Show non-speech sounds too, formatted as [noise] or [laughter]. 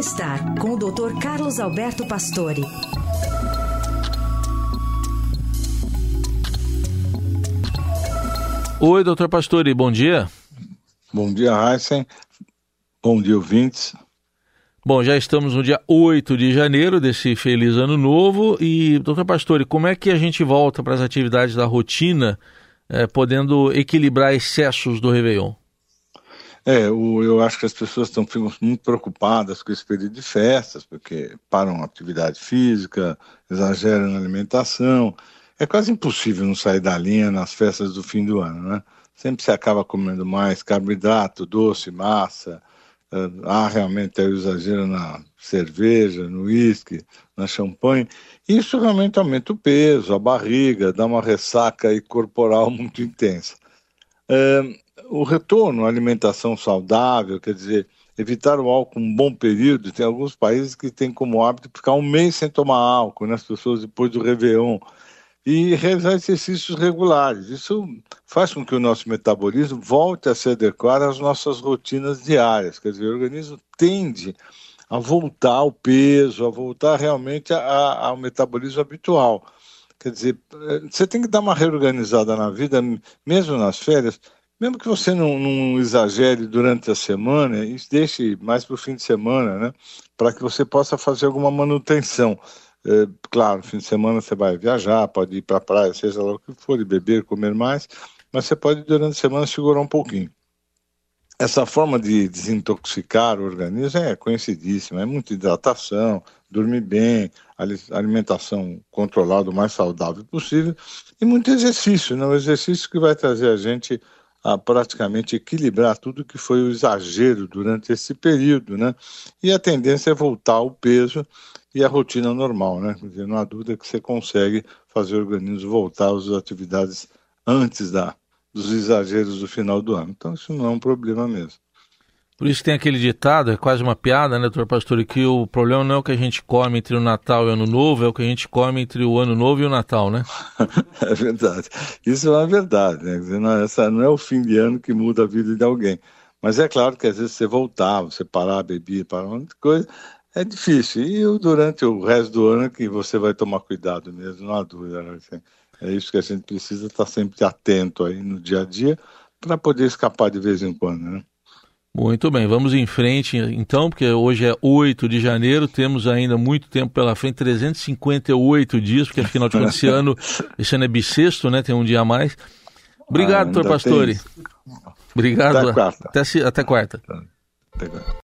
Bem-estar com o Dr. Carlos Alberto Pastore. Oi, doutor Pastore, bom dia. Bom dia, Heisen. Bom dia, ouvintes. Bom, já estamos no dia 8 de janeiro desse feliz ano novo. E, doutor Pastore, como é que a gente volta para as atividades da rotina, eh, podendo equilibrar excessos do Réveillon? É, o, eu acho que as pessoas estão muito preocupadas com esse período de festas, porque param a atividade física, exageram na alimentação. É quase impossível não sair da linha nas festas do fim do ano, né? Sempre se acaba comendo mais carboidrato, doce, massa. Uh, há realmente o exagero na cerveja, no uísque, na champanhe. Isso realmente aumenta o peso, a barriga, dá uma ressaca corporal [laughs] muito intensa. O retorno à alimentação saudável, quer dizer, evitar o álcool um bom período. Tem alguns países que têm como hábito ficar um mês sem tomar álcool, né, as pessoas depois do Réveillon. E realizar exercícios regulares. Isso faz com que o nosso metabolismo volte a se adequar às nossas rotinas diárias. Quer dizer, o organismo tende a voltar ao peso, a voltar realmente a, a, ao metabolismo habitual. Quer dizer, eh, você tem que dar uma reorganizada na vida, mesmo nas férias, mesmo que você não, não, exagere durante a semana, deixe mais para o fim de semana, né? Para que você possa fazer alguma manutenção. É, claro, no fim de semana você vai viajar, pode ir para a praia, seja lá o que for, e beber, comer mais, mas você pode durante a semana segurar um pouquinho. Essa forma de desintoxicar o organismo é conhecidíssima, é muita hidratação, dormir bem, alimentação controlada o mais saudável possível e muito exercício, né? o exercício que vai trazer a gente a praticamente equilibrar tudo que foi o exagero durante esse período, né? E a tendência é voltar ao peso e a rotina normal, né? Quer dizer, não há dúvida que você consegue fazer o organismo voltar às atividades antes da, dos exageros do final do ano. Então isso não é um problema mesmo. Por isso tem aquele ditado, é quase uma piada, né, doutor Pastor, que o problema não é o que a gente come entre o Natal e o Ano Novo, é o que a gente come entre o Ano Novo e o Natal, né? [laughs] é verdade. Isso é uma verdade, né? Não, essa não é o fim de ano que muda a vida de alguém. Mas é claro que às vezes você voltar, você parar a bebida, parar um monte de coisa, é difícil. E durante o resto do ano que você vai tomar cuidado mesmo, não há dúvida. Né? Assim, é isso que a gente precisa estar sempre atento aí no dia a dia para poder escapar de vez em quando, né? Muito bem, vamos em frente então, porque hoje é 8 de janeiro, temos ainda muito tempo pela frente, 358 dias, porque afinal de contas esse [laughs] ano, esse ano é bissexto, né? Tem um dia a mais. Obrigado, ah, doutor Pastore. Obrigado. Até quarta. Até, até quarta. Até quarta.